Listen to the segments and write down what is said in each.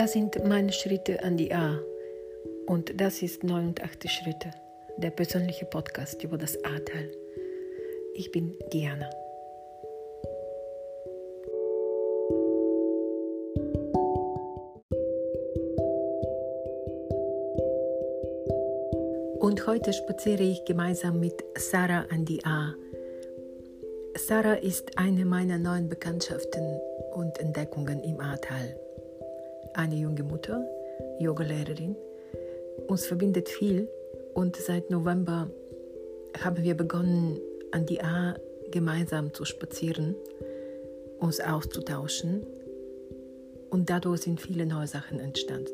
Das sind meine Schritte an die A. Und das ist 89 Schritte, der persönliche Podcast über das A-Teil. Ich bin Diana. Und heute spaziere ich gemeinsam mit Sarah an die A. Sarah ist eine meiner neuen Bekanntschaften und Entdeckungen im Ahrtal. Eine junge Mutter, Yogalehrerin. Uns verbindet viel und seit November haben wir begonnen, an die A gemeinsam zu spazieren, uns auszutauschen und dadurch sind viele neue Sachen entstanden.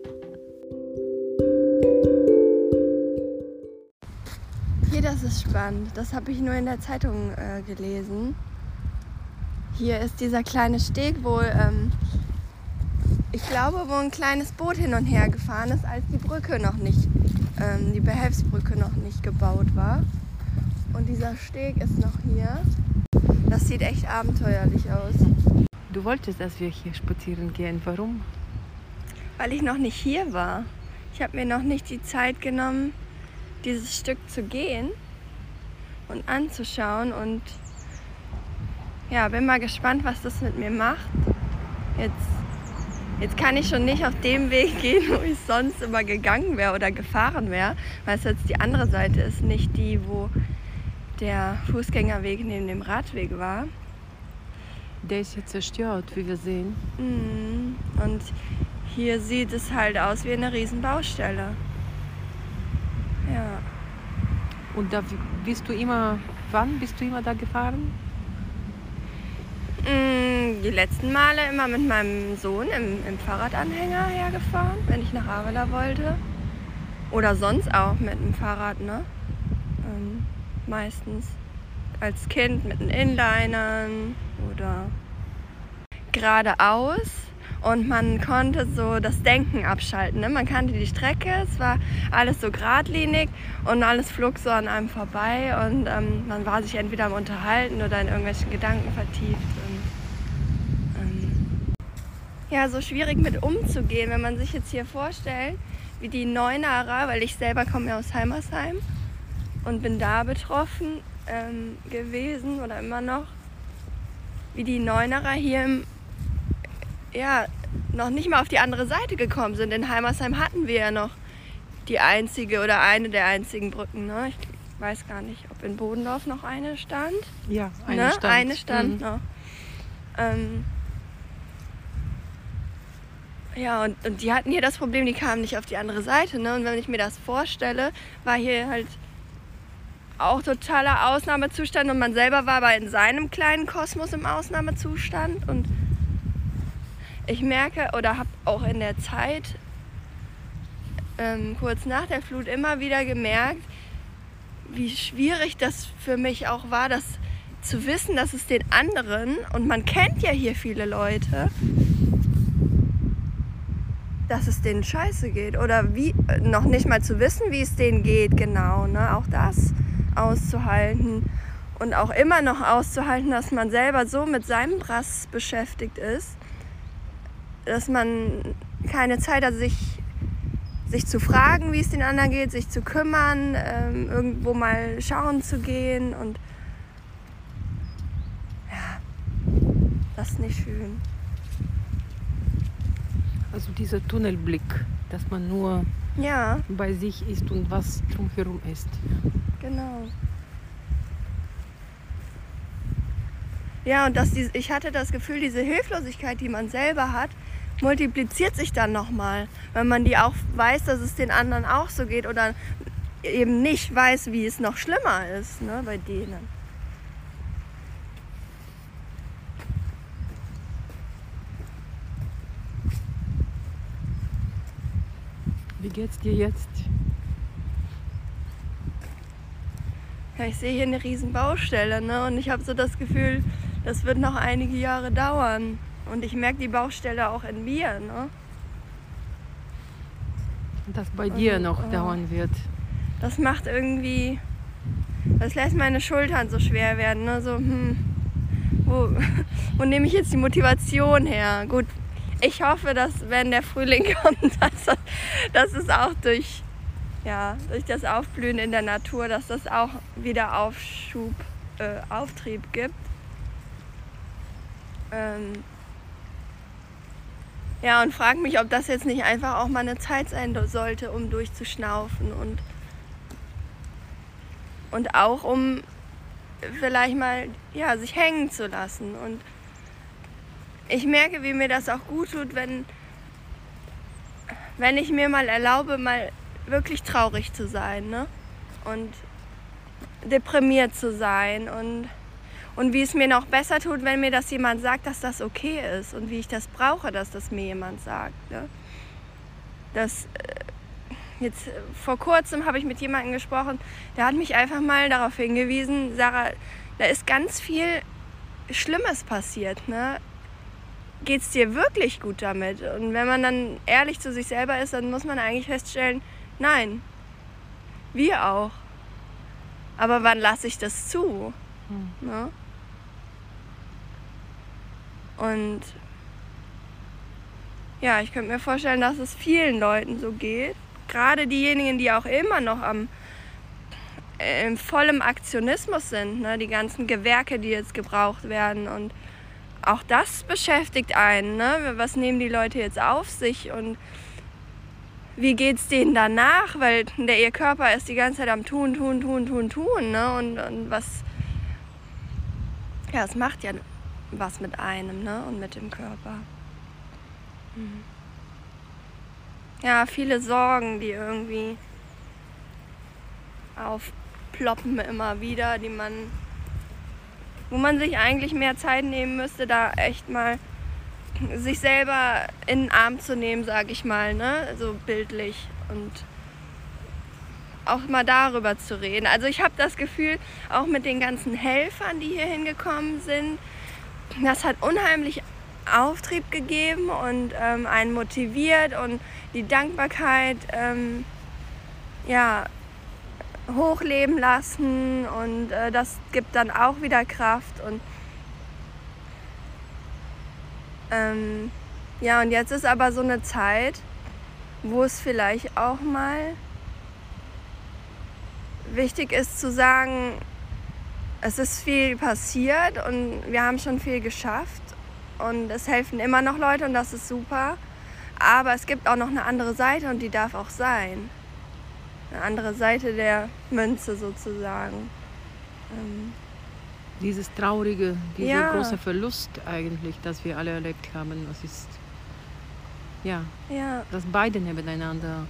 das ist spannend. Das habe ich nur in der Zeitung äh, gelesen. Hier ist dieser kleine Steg, wo ähm, ich glaube, wo ein kleines Boot hin und her gefahren ist, als die Brücke noch nicht, ähm, die Behelfsbrücke noch nicht gebaut war. Und dieser Steg ist noch hier. Das sieht echt abenteuerlich aus. Du wolltest, dass wir hier spazieren gehen. Warum? Weil ich noch nicht hier war. Ich habe mir noch nicht die Zeit genommen, dieses Stück zu gehen und anzuschauen und ja, bin mal gespannt, was das mit mir macht. Jetzt, jetzt kann ich schon nicht auf dem Weg gehen, wo ich sonst immer gegangen wäre oder gefahren wäre, weil es jetzt die andere Seite ist, nicht die, wo der Fußgängerweg neben dem Radweg war. Der ist jetzt zerstört, wie wir sehen. Mhm. Und hier sieht es halt aus wie eine Riesenbaustelle. Ja. Und da bist du immer, wann bist du immer da gefahren? Mm, die letzten Male immer mit meinem Sohn im, im Fahrradanhänger hergefahren, wenn ich nach Avila wollte. Oder sonst auch mit dem Fahrrad, ne? Ähm, meistens als Kind mit den Inlinern oder geradeaus und man konnte so das Denken abschalten. Ne? Man kannte die Strecke, es war alles so geradlinig und alles flog so an einem vorbei und ähm, man war sich entweder am Unterhalten oder in irgendwelchen Gedanken vertieft. Ja, so schwierig mit umzugehen, wenn man sich jetzt hier vorstellt, wie die Neunarer, weil ich selber komme ja aus Heimersheim und bin da betroffen ähm, gewesen oder immer noch, wie die Neunerer hier im ja, noch nicht mal auf die andere Seite gekommen sind. In Heimersheim hatten wir ja noch die einzige oder eine der einzigen Brücken. Ne? Ich weiß gar nicht, ob in Bodendorf noch eine stand. Ja, eine ne? stand. Eine stand mhm. noch. Ähm, ja, und, und die hatten hier das Problem, die kamen nicht auf die andere Seite. Ne? Und wenn ich mir das vorstelle, war hier halt auch totaler Ausnahmezustand und man selber war aber in seinem kleinen Kosmos im Ausnahmezustand und ich merke oder habe auch in der Zeit ähm, kurz nach der Flut immer wieder gemerkt, wie schwierig das für mich auch war, das zu wissen, dass es den anderen, und man kennt ja hier viele Leute, dass es denen scheiße geht. Oder wie noch nicht mal zu wissen, wie es denen geht, genau. Ne? Auch das auszuhalten. Und auch immer noch auszuhalten, dass man selber so mit seinem Brass beschäftigt ist, dass man keine Zeit hat, sich, sich zu fragen, wie es den anderen geht, sich zu kümmern, ähm, irgendwo mal schauen zu gehen und ja, das ist nicht schön. Also dieser Tunnelblick, dass man nur ja. bei sich ist und was drumherum ist. Genau. Ja, und dass die, ich hatte das Gefühl, diese Hilflosigkeit, die man selber hat, multipliziert sich dann nochmal, wenn man die auch weiß, dass es den anderen auch so geht oder eben nicht weiß, wie es noch schlimmer ist ne, bei denen. Wie geht's dir jetzt? Ja, ich sehe hier eine riesen Baustelle ne? und ich habe so das Gefühl, das wird noch einige Jahre dauern. Und ich merke die Baustelle auch in mir. Ne? Dass bei dir noch oh. dauern wird. Das macht irgendwie, das lässt meine Schultern so schwer werden. Ne? So, hm, wo, wo nehme ich jetzt die Motivation her? Gut, ich hoffe, dass wenn der Frühling kommt, dass, dass es auch durch, ja, durch das Aufblühen in der Natur, dass das auch wieder Aufschub, äh, Auftrieb gibt. Ähm, ja, und frage mich, ob das jetzt nicht einfach auch mal eine Zeit sein sollte, um durchzuschnaufen und, und auch um vielleicht mal ja, sich hängen zu lassen. Und ich merke, wie mir das auch gut tut, wenn, wenn ich mir mal erlaube, mal wirklich traurig zu sein ne? und deprimiert zu sein und und wie es mir noch besser tut, wenn mir das jemand sagt, dass das okay ist und wie ich das brauche, dass das mir jemand sagt. Ne? Das, äh, jetzt vor kurzem habe ich mit jemandem gesprochen, der hat mich einfach mal darauf hingewiesen, Sarah, da ist ganz viel Schlimmes passiert. Ne? Geht es dir wirklich gut damit? Und wenn man dann ehrlich zu sich selber ist, dann muss man eigentlich feststellen, nein, wir auch. Aber wann lasse ich das zu? Hm. Ne? Und ja, ich könnte mir vorstellen, dass es vielen Leuten so geht. Gerade diejenigen, die auch immer noch am äh, in vollem Aktionismus sind, ne? die ganzen Gewerke, die jetzt gebraucht werden. Und auch das beschäftigt einen. Ne? Was nehmen die Leute jetzt auf sich und wie geht es denen danach? Weil der, ihr Körper ist die ganze Zeit am Tun, Tun, Tun, Tun, Tun. Ne? Und, und was. Ja, es macht ja was mit einem ne? und mit dem Körper. Mhm. Ja, viele Sorgen, die irgendwie aufploppen immer wieder, die man, wo man sich eigentlich mehr Zeit nehmen müsste, da echt mal sich selber in den Arm zu nehmen, sag ich mal, ne? so bildlich und auch mal darüber zu reden. Also ich habe das Gefühl, auch mit den ganzen Helfern, die hier hingekommen sind, das hat unheimlich Auftrieb gegeben und ähm, einen motiviert und die Dankbarkeit ähm, ja, hochleben lassen und äh, das gibt dann auch wieder Kraft und ähm, ja und jetzt ist aber so eine Zeit, wo es vielleicht auch mal wichtig ist zu sagen, es ist viel passiert und wir haben schon viel geschafft und es helfen immer noch Leute und das ist super. Aber es gibt auch noch eine andere Seite und die darf auch sein. Eine andere Seite der Münze sozusagen. Ähm Dieses traurige, dieser ja. große Verlust eigentlich, das wir alle erlebt haben, das ist ja, ja. dass beide nebeneinander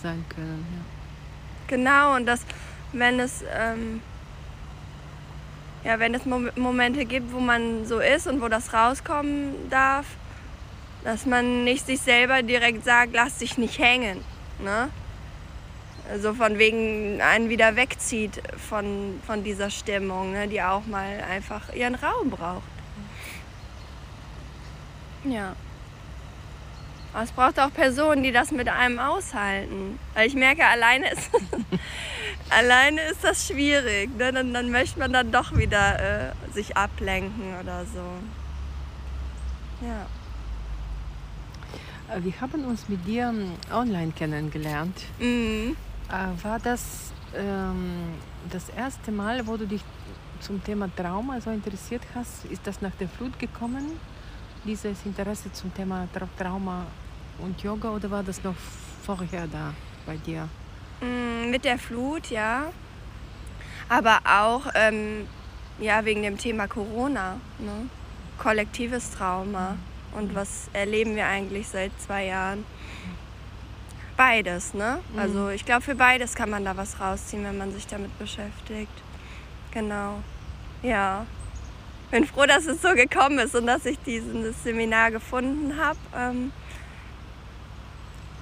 sein können. Ja. Genau und dass wenn es ähm, ja, wenn es Momente gibt, wo man so ist und wo das rauskommen darf, dass man nicht sich selber direkt sagt, lass dich nicht hängen. Ne? Also von wegen einen wieder wegzieht von, von dieser Stimmung, ne? die auch mal einfach ihren Raum braucht. Ja. Aber es braucht auch Personen, die das mit einem aushalten. Weil ich merke, alleine ist, alleine ist das schwierig. Ne? Dann, dann möchte man dann doch wieder äh, sich ablenken oder so. Ja. Äh, wir haben uns mit dir online kennengelernt. Mhm. Äh, war das ähm, das erste Mal, wo du dich zum Thema Trauma so interessiert hast? Ist das nach der Flut gekommen? Dieses Interesse zum Thema Trauma und Yoga oder war das noch vorher da bei dir? Mm, mit der Flut, ja. Aber auch ähm, ja, wegen dem Thema Corona. Ne? Kollektives Trauma. Und was erleben wir eigentlich seit zwei Jahren? Beides, ne? Mhm. Also ich glaube, für beides kann man da was rausziehen, wenn man sich damit beschäftigt. Genau. Ja. Bin froh, dass es so gekommen ist und dass ich dieses Seminar gefunden habe. Ähm,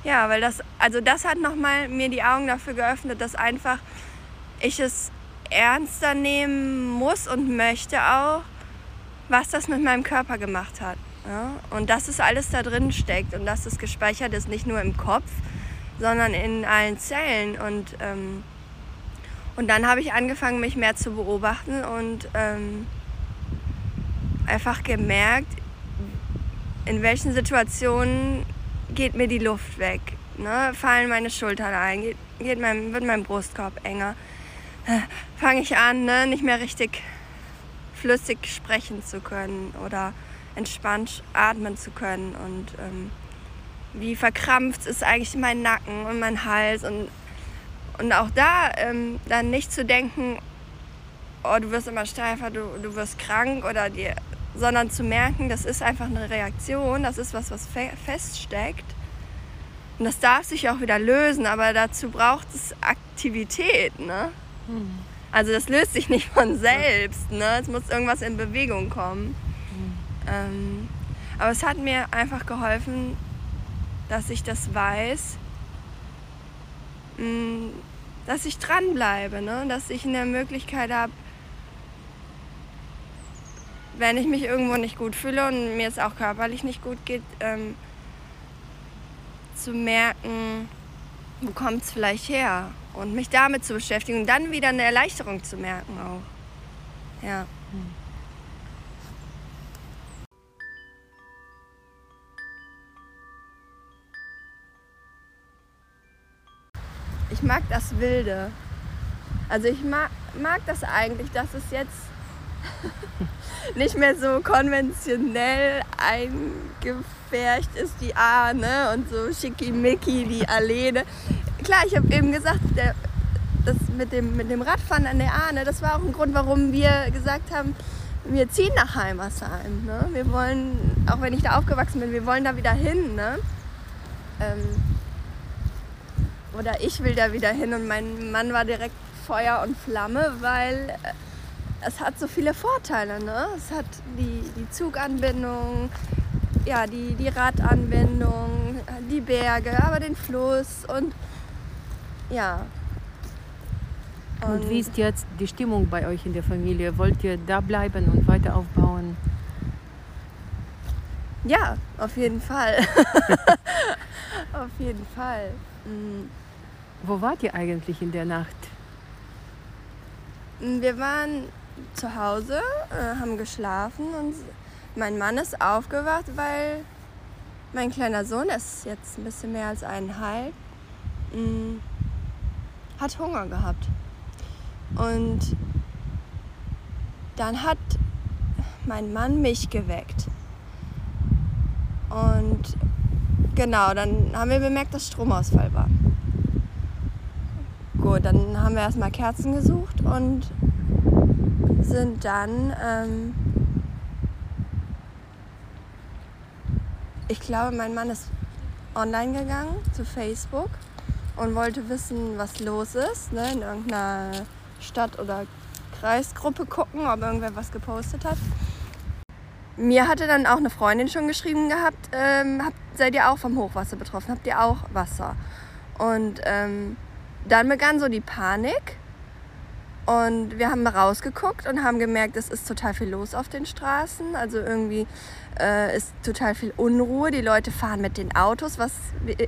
ja, weil das, also das hat nochmal mir die Augen dafür geöffnet, dass einfach ich es ernster nehmen muss und möchte auch, was das mit meinem Körper gemacht hat. Ja? Und dass es alles da drin steckt und dass es gespeichert ist, nicht nur im Kopf, sondern in allen Zellen. Und, ähm, und dann habe ich angefangen, mich mehr zu beobachten und ähm, einfach gemerkt, in welchen Situationen geht mir die Luft weg, ne? fallen meine Schultern ein, geht, geht mein, wird mein Brustkorb enger, äh, fange ich an, ne? nicht mehr richtig flüssig sprechen zu können oder entspannt atmen zu können und ähm, wie verkrampft ist eigentlich mein Nacken und mein Hals und, und auch da ähm, dann nicht zu denken, oh, du wirst immer steifer, du, du wirst krank oder dir, sondern zu merken, das ist einfach eine Reaktion, das ist was, was fe feststeckt. Und das darf sich auch wieder lösen, aber dazu braucht es Aktivität. Ne? Hm. Also das löst sich nicht von selbst. Ne? Es muss irgendwas in Bewegung kommen. Hm. Ähm, aber es hat mir einfach geholfen, dass ich das weiß, mh, hm, dass ich dranbleibe, ne? dass ich eine Möglichkeit habe, wenn ich mich irgendwo nicht gut fühle und mir es auch körperlich nicht gut geht, ähm, zu merken, wo kommt es vielleicht her und mich damit zu beschäftigen und dann wieder eine Erleichterung zu merken auch. Ja. Ich mag das Wilde. Also ich mag, mag das eigentlich, dass es jetzt nicht mehr so konventionell eingefärcht ist, die Ahne und so schickimicki, die Alene. Klar, ich habe eben gesagt, der, das mit dem, mit dem Radfahren an der Ahne, das war auch ein Grund, warum wir gesagt haben, wir ziehen nach Heimersheim. Ne? Wir wollen, auch wenn ich da aufgewachsen bin, wir wollen da wieder hin. Ne? Ähm, oder ich will da wieder hin und mein Mann war direkt Feuer und Flamme, weil äh, es hat so viele Vorteile. Ne? Es hat die, die Zuganbindung, ja, die, die Radanbindung, die Berge, aber den Fluss und ja. Und, und wie ist jetzt die Stimmung bei euch in der Familie? Wollt ihr da bleiben und weiter aufbauen? Ja, auf jeden Fall. auf jeden Fall. Mhm. Wo wart ihr eigentlich in der Nacht? Wir waren zu Hause, äh, haben geschlafen und mein Mann ist aufgewacht, weil mein kleiner Sohn ist jetzt ein bisschen mehr als eineinhalb, mm, hat Hunger gehabt. Und dann hat mein Mann mich geweckt. Und genau, dann haben wir bemerkt, dass Stromausfall war. Gut, dann haben wir erstmal Kerzen gesucht und sind dann, ähm, ich glaube, mein Mann ist online gegangen zu Facebook und wollte wissen, was los ist, ne, in irgendeiner Stadt- oder Kreisgruppe gucken, ob irgendwer was gepostet hat. Mir hatte dann auch eine Freundin schon geschrieben gehabt, ähm, habt, seid ihr auch vom Hochwasser betroffen? Habt ihr auch Wasser? Und ähm, dann begann so die Panik und wir haben rausgeguckt und haben gemerkt, es ist total viel los auf den Straßen. Also irgendwie äh, ist total viel Unruhe. Die Leute fahren mit den Autos, was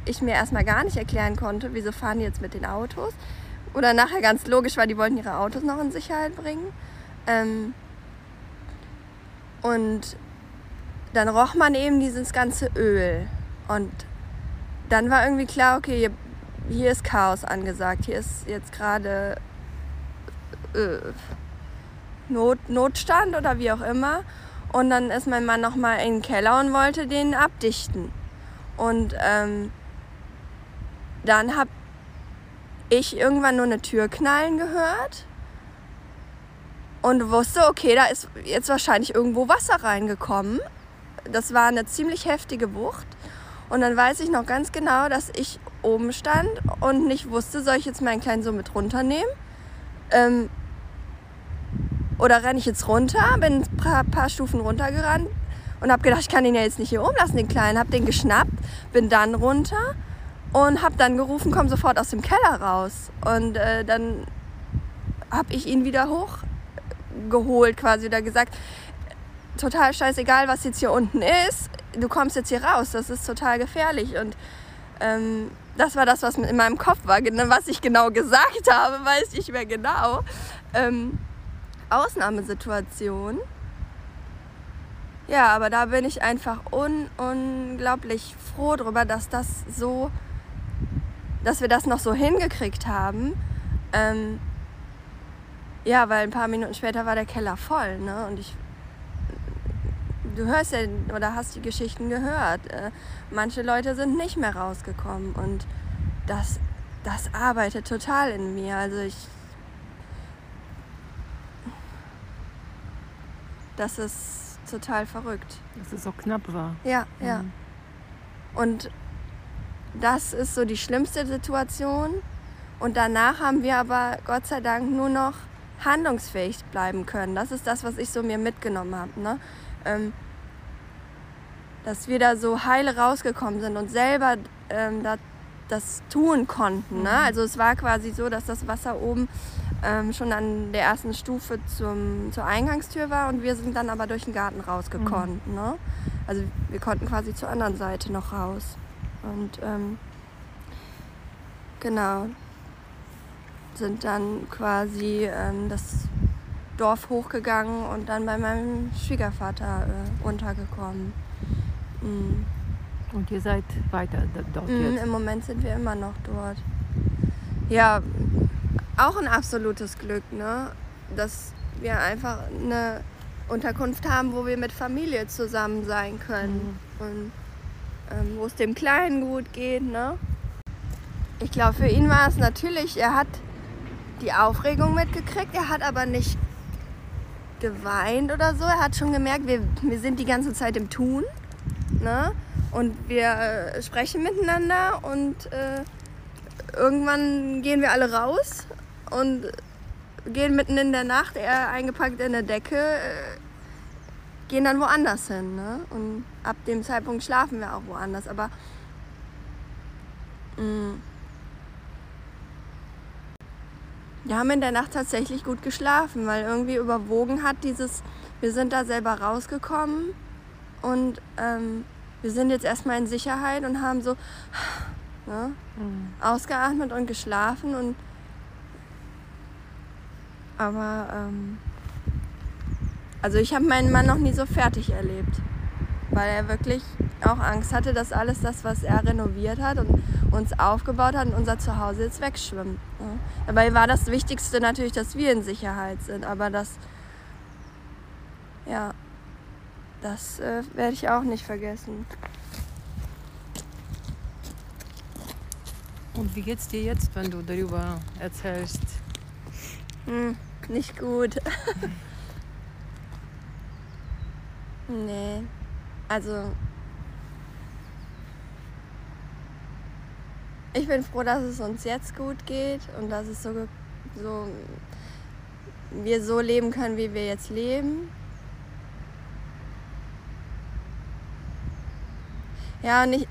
ich mir erstmal gar nicht erklären konnte. Wieso fahren die jetzt mit den Autos? Oder nachher ganz logisch, weil die wollten ihre Autos noch in Sicherheit bringen. Ähm und dann roch man eben dieses ganze Öl. Und dann war irgendwie klar, okay, hier, hier ist Chaos angesagt. Hier ist jetzt gerade äh, Not, Notstand oder wie auch immer. Und dann ist mein Mann nochmal in den Keller und wollte den abdichten. Und ähm, dann habe ich irgendwann nur eine Tür knallen gehört und wusste, okay, da ist jetzt wahrscheinlich irgendwo Wasser reingekommen. Das war eine ziemlich heftige Wucht. Und dann weiß ich noch ganz genau, dass ich oben stand und nicht wusste, soll ich jetzt meinen kleinen Sohn mit runternehmen? Ähm, oder renne ich jetzt runter, bin ein paar, paar Stufen runtergerannt und habe gedacht, ich kann ihn ja jetzt nicht hier oben lassen, den Kleinen. Habe den geschnappt, bin dann runter und habe dann gerufen, komm sofort aus dem Keller raus. Und äh, dann habe ich ihn wieder hochgeholt quasi oder gesagt, total scheißegal, was jetzt hier unten ist, du kommst jetzt hier raus, das ist total gefährlich. Und ähm, das war das, was in meinem Kopf war. Was ich genau gesagt habe, weiß ich mehr genau. Ähm, Ausnahmesituation. ja, aber da bin ich einfach un unglaublich froh drüber, dass das so, dass wir das noch so hingekriegt haben. Ähm, ja, weil ein paar Minuten später war der Keller voll, ne? Und ich, du hörst ja oder hast die Geschichten gehört. Äh, manche Leute sind nicht mehr rausgekommen und das, das arbeitet total in mir. Also ich, das ist total verrückt. Dass es so knapp war. Ja, ja. Mhm. Und das ist so die schlimmste Situation. Und danach haben wir aber Gott sei Dank nur noch handlungsfähig bleiben können. Das ist das, was ich so mir mitgenommen habe. Ne? Ähm, dass wir da so heile rausgekommen sind und selber ähm, da, das tun konnten. Ne? Mhm. Also es war quasi so, dass das Wasser oben ähm, schon an der ersten Stufe zum, zur Eingangstür war und wir sind dann aber durch den Garten rausgekonnt. Mhm. Ne? Also wir konnten quasi zur anderen Seite noch raus. Und ähm, genau, sind dann quasi ähm, das Dorf hochgegangen und dann bei meinem Schwiegervater äh, untergekommen. Mm. Und ihr seid weiter dort Mm, jetzt. Im Moment sind wir immer noch dort. Ja, auch ein absolutes Glück, ne? dass wir einfach eine Unterkunft haben, wo wir mit Familie zusammen sein können und ähm, wo es dem Kleinen gut geht. Ne? Ich glaube, für ihn war es natürlich, er hat die Aufregung mitgekriegt, er hat aber nicht geweint oder so. Er hat schon gemerkt, wir, wir sind die ganze Zeit im Tun. Ne? Und wir äh, sprechen miteinander und äh, irgendwann gehen wir alle raus und gehen mitten in der Nacht, er eingepackt in der Decke, äh, gehen dann woanders hin. Ne? Und ab dem Zeitpunkt schlafen wir auch woanders. Aber mh, wir haben in der Nacht tatsächlich gut geschlafen, weil irgendwie überwogen hat dieses, wir sind da selber rausgekommen und ähm, wir sind jetzt erstmal in Sicherheit und haben so ne, Mhm. ausgeatmet und geschlafen und aber ähm, also ich habe meinen Mann noch nie so fertig erlebt, weil er wirklich auch Angst hatte, dass alles das, was er renoviert hat und uns aufgebaut hat, in unser Zuhause jetzt wegschwimmt. Ne? Dabei war das Wichtigste natürlich, dass wir in Sicherheit sind, aber das ja, das äh, werde ich auch nicht vergessen. Und wie geht's dir jetzt, wenn du darüber erzählst? Hm, nicht gut. nee. Also. Ich bin froh, dass es uns jetzt gut geht und dass es so, so wir so leben können, wie wir jetzt leben. Ja, und ich,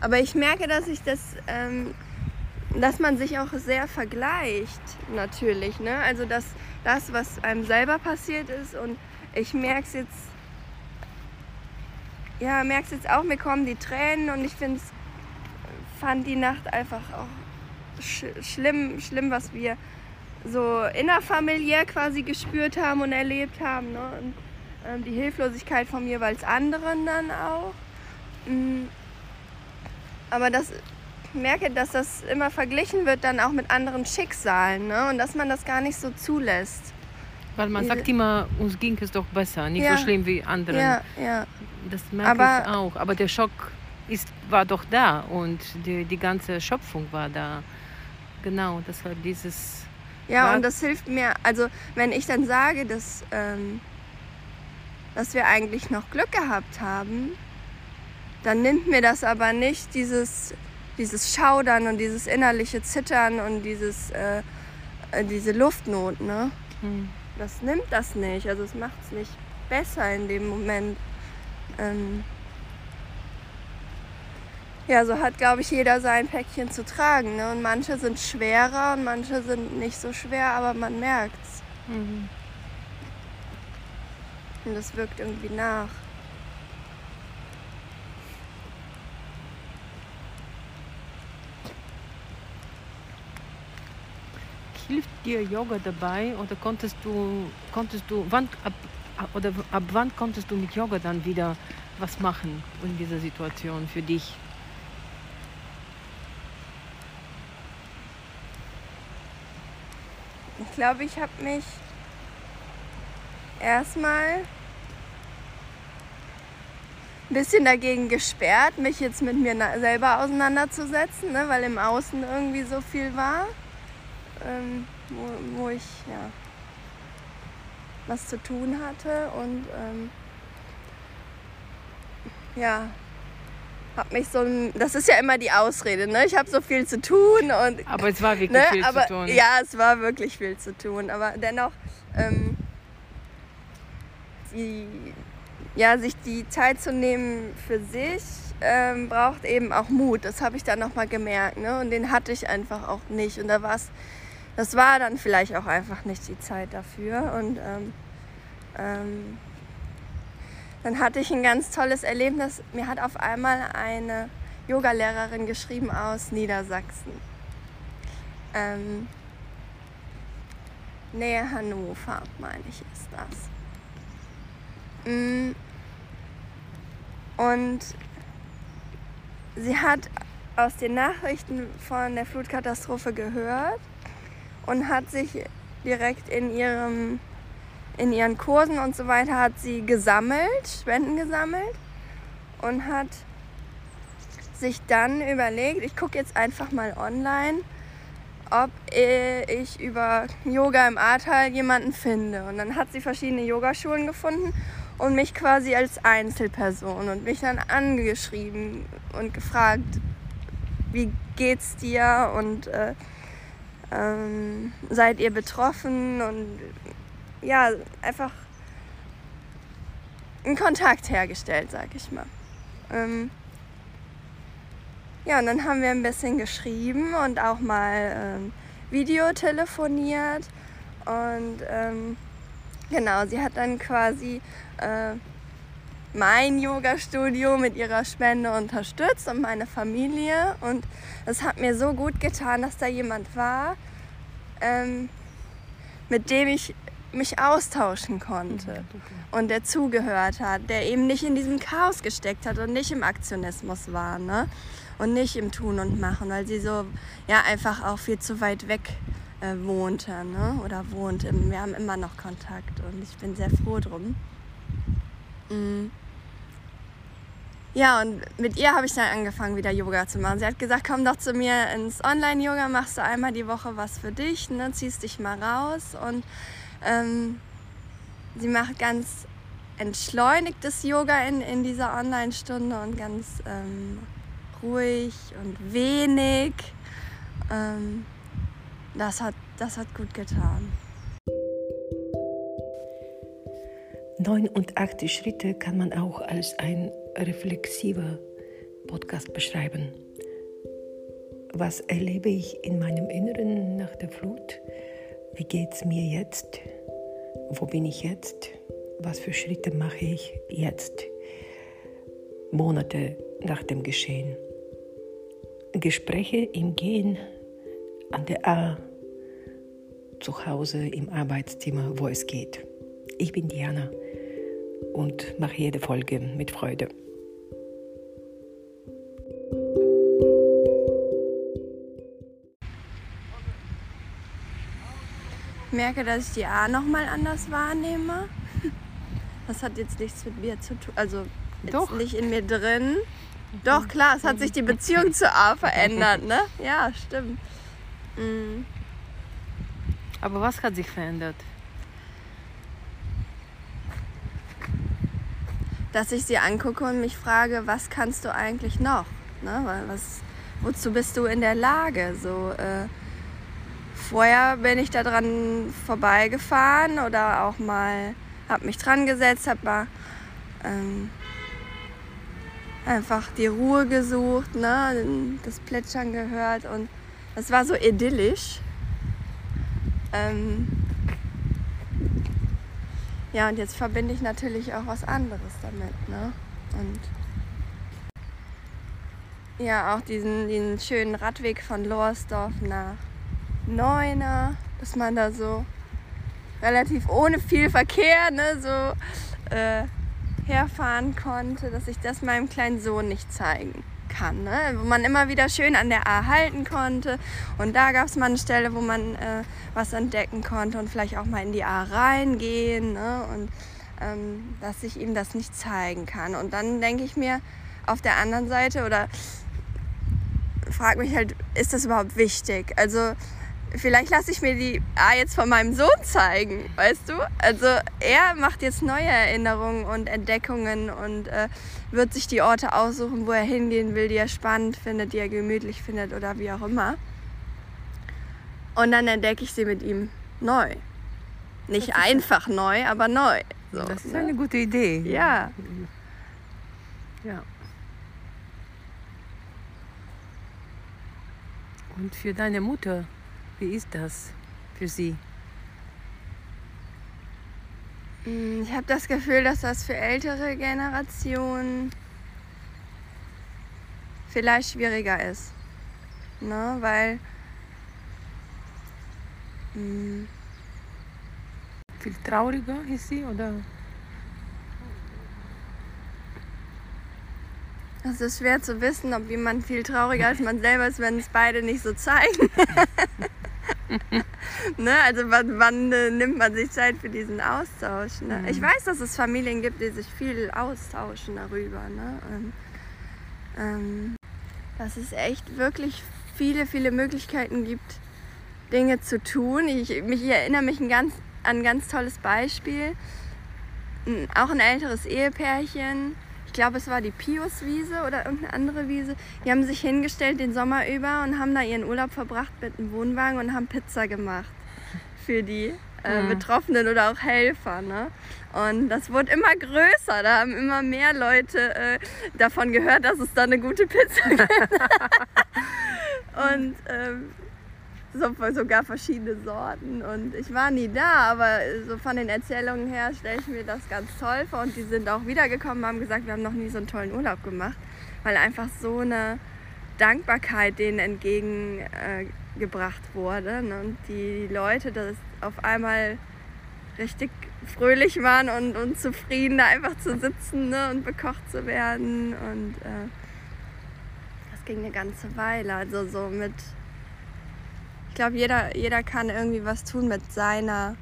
aber ich merke, dass ich das, ähm, dass man sich auch sehr vergleicht, natürlich. Ne? Also dass das, was einem selber passiert ist und ich merke es jetzt, ja, merke es jetzt auch, mir kommen die Tränen und ich finde fand die Nacht einfach auch sch schlimm, schlimm, was wir so innerfamiliär quasi gespürt haben und erlebt haben. Ne? Und ähm, die Hilflosigkeit von mir, weil es anderen dann auch. Mm. Aber das ich merke, dass das immer verglichen wird dann auch mit anderen Schicksalen ne? und dass man das gar nicht so zulässt. Weil man sagt immer, uns ging es doch besser, nicht Ja. so schlimm wie anderen. Ja, ja. Das merke Aber- ich auch. Aber der Schock ist, war doch da und die, die ganze Schöpfung war da. Genau, das war dieses. Ja, Ja. und das hilft mir, also wenn ich dann sage, dass, ähm, dass wir eigentlich noch Glück gehabt haben, dann nimmt mir das aber nicht dieses, dieses Schaudern und dieses innerliche Zittern und dieses, äh, äh, diese Luftnot, ne? Hm. Das nimmt das nicht, also es macht es nicht besser in dem Moment. Ähm, ja, so hat, glaube ich, jeder sein Päckchen zu tragen. Ne? Und manche sind schwerer und manche sind nicht so schwer, aber man merkt's. Mhm. Und das wirkt irgendwie nach. Hilft dir Yoga dabei oder konntest du, konntest du, wann, ab, oder ab wann konntest du mit Yoga dann wieder was machen in dieser Situation für dich? Glaube, ich habe mich erstmal ein bisschen dagegen gesperrt, mich jetzt mit mir selber auseinanderzusetzen, ne, weil im Außen irgendwie so viel war, ähm, wo, wo, ich ja, was zu tun hatte und ähm, ja, habe mich so das ist ja immer die Ausrede, ne? Ich habe so viel zu tun und aber es war wirklich ne? viel aber, zu tun. Ja, es war wirklich viel zu tun, aber dennoch ähm, die ja, sich die Zeit zu nehmen für sich ähm, braucht eben auch Mut. Das habe ich dann nochmal gemerkt. Ne? Und den hatte ich einfach auch nicht. Und da war das war dann vielleicht auch einfach nicht die Zeit dafür. Und ähm, ähm, dann hatte ich ein ganz tolles Erlebnis. Mir hat auf einmal eine Yogalehrerin geschrieben aus Niedersachsen. Ähm, Nähe Hannover, meine ich, ist das. Mm, und sie hat aus den Nachrichten von der Flutkatastrophe gehört und hat sich direkt in ihrem in ihren Kursen und so weiter hat sie gesammelt, Spenden gesammelt und hat sich dann überlegt, ich gucke jetzt einfach mal online, ob ich über Yoga im Ahrtal jemanden finde. Und dann hat sie verschiedene Yogaschulen gefunden und mich quasi als Einzelperson und mich dann angeschrieben und gefragt, wie geht's dir und äh, ähm, seid ihr betroffen und ja, einfach einen Kontakt hergestellt, sag ich mal. Ähm, ja, und dann haben wir ein bisschen geschrieben und auch mal ähm, Video telefoniert und ähm, Genau, sie hat dann quasi äh, mein Yoga-Studio mit ihrer Spende unterstützt und meine Familie. Und es hat mir so gut getan, dass da jemand war, ähm, mit dem ich mich austauschen konnte und der zugehört hat, der eben nicht in diesem Chaos gesteckt hat und nicht im Aktionismus war ne? und nicht im Tun und Machen, weil sie so ja einfach auch viel zu weit weg äh, wohnte ne? oder wohnt. Wir haben immer noch Kontakt und ich bin sehr froh drum. Mhm. Ja, und mit ihr habe ich dann angefangen, wieder Yoga zu machen. Sie hat gesagt, komm doch zu mir ins Online-Yoga, machst du einmal die Woche was für dich, ne? ziehst dich mal raus. Und ähm, sie macht ganz entschleunigtes Yoga in, in dieser Online-Stunde und ganz ähm, ruhig und wenig. Ähm, das hat, das hat gut getan. 89 Schritte kann man auch als ein reflexiver Podcast beschreiben. Was erlebe ich in meinem Inneren nach der Flut? Wie geht es mir jetzt? Wo bin ich jetzt? Was für Schritte mache ich jetzt? Monate nach dem Geschehen. Gespräche im Gehen an der A zu Hause im Arbeitszimmer, wo es geht. Ich bin Diana und mache jede Folge mit Freude. Merke, dass ich die A nochmal anders wahrnehme. Das hat jetzt nichts mit mir zu tun, also Doch. nicht in mir drin. Doch, klar, es hat sich die Beziehung zu A verändert, ne? Ja, stimmt. Mhm. Aber was hat sich verändert? Dass ich sie angucke und mich frage, was kannst du eigentlich noch? Ne? Was, wozu bist du in der Lage? So, äh, vorher bin ich da dran vorbeigefahren oder auch mal, habe mich dran gesetzt, habe mal ähm, einfach die Ruhe gesucht, ne? das Plätschern gehört und das war so idyllisch. Ähm ja, und jetzt verbinde ich natürlich auch was anderes damit. Ne? Und ja, auch diesen, diesen schönen Radweg von Lohersdorf nach Neuner, dass man da so relativ ohne viel Verkehr ne, so äh, herfahren konnte, dass ich das meinem kleinen Sohn nicht zeigen kann. Ne? Wo man immer wieder schön an der A halten konnte. Und da gab es mal eine Stelle, wo man äh, was entdecken konnte und vielleicht auch mal in die A reingehen. Ne? Und ähm, dass ich ihm das nicht zeigen kann. Und dann denke ich mir auf der anderen Seite oder frage mich halt, ist das überhaupt wichtig? Also vielleicht lasse ich mir die A jetzt von meinem Sohn zeigen, weißt du? Also er macht jetzt neue Erinnerungen und Entdeckungen und äh, wird sich die Orte aussuchen, wo er hingehen will, die er spannend findet, die er gemütlich findet oder wie auch immer. Und dann entdecke ich sie mit ihm neu. Nicht einfach neu, aber neu. So, das ist ne? eine gute Idee. Ja. Ja. Und für deine Mutter, wie ist das für sie? Hm, ich habe das Gefühl, dass das für ältere Generationen vielleicht schwieriger ist. Ne? Weil mh, hm, viel trauriger ist sie oder? Es ist schwer zu wissen, ob jemand viel trauriger als man selber ist, wenn es beide nicht so zeigen. ne? Also wann, wann äh, nimmt man sich Zeit für diesen Austausch? Ne? Mhm. Ich weiß, dass es Familien gibt, die sich viel austauschen darüber. Ne? Und, ähm, dass es echt wirklich viele, viele Möglichkeiten gibt, Dinge zu tun. Ich, mich, ich erinnere mich ein ganz ein ganz tolles Beispiel. Auch ein älteres Ehepärchen. Ich glaube, es war die Piuswiese oder irgendeine andere Wiese. Die haben sich hingestellt den Sommer über und haben da ihren Urlaub verbracht mit einem Wohnwagen und haben Pizza gemacht für die äh, mhm. Betroffenen oder auch Helfer. Ne? Und das wurde immer größer. Da haben immer mehr Leute äh, davon gehört, dass es da eine gute Pizza gibt. und ähm, sogar verschiedene Sorten. Und ich war nie da, aber so von den Erzählungen her stelle ich mir das ganz toll vor. Und die sind auch wiedergekommen, haben gesagt, wir haben noch nie so einen tollen Urlaub gemacht, weil einfach so eine Dankbarkeit denen entgegengebracht äh, wurde. Ne? Und die Leute das auf einmal richtig fröhlich waren und, und zufrieden, da einfach zu sitzen ne? und bekocht zu werden. Und äh, das ging eine ganze Weile. Also so mit glaube, jeder, jeder kann irgendwie was tun mit seiner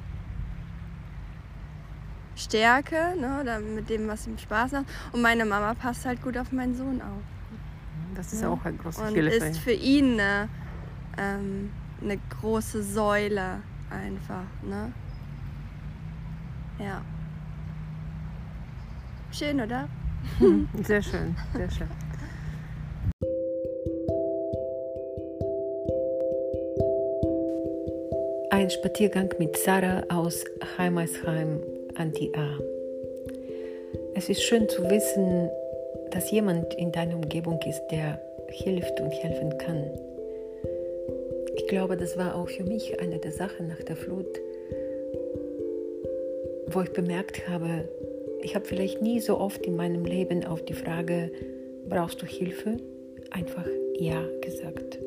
Stärke ne, oder mit dem, was ihm Spaß macht. Und meine Mama passt halt gut auf meinen Sohn auf. Das ist ja. auch ein großes Und Hilfe. ist für ihn eine, ähm, eine große Säule einfach. Ne? Ja. Schön, oder? Sehr schön, sehr schön. Ein Spaziergang mit Sarah aus Heimersheim an die A. Es ist schön zu wissen, dass jemand in deiner Umgebung ist, der hilft und helfen kann. Ich glaube, das war auch für mich eine der Sachen nach der Flut, wo ich bemerkt habe, ich habe vielleicht nie so oft in meinem Leben auf die Frage, brauchst du Hilfe, einfach Ja gesagt.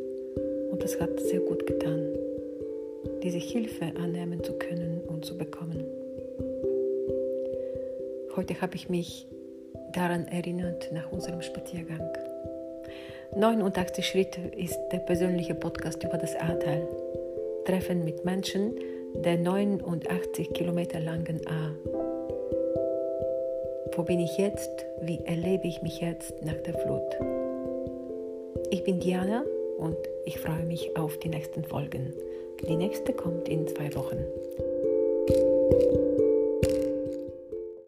Und das hat sehr gut getan diese Hilfe annehmen zu können und zu bekommen. Heute habe ich mich daran erinnert nach unserem Spaziergang. 89 Schritte ist der persönliche Podcast über das Ahrtal. Treffen mit Menschen der 89 Kilometer langen A. Wo bin ich jetzt? Wie erlebe ich mich jetzt nach der Flut? Ich bin Diana und ich freue mich auf die nächsten Folgen. Die nächste kommt in zwei Wochen.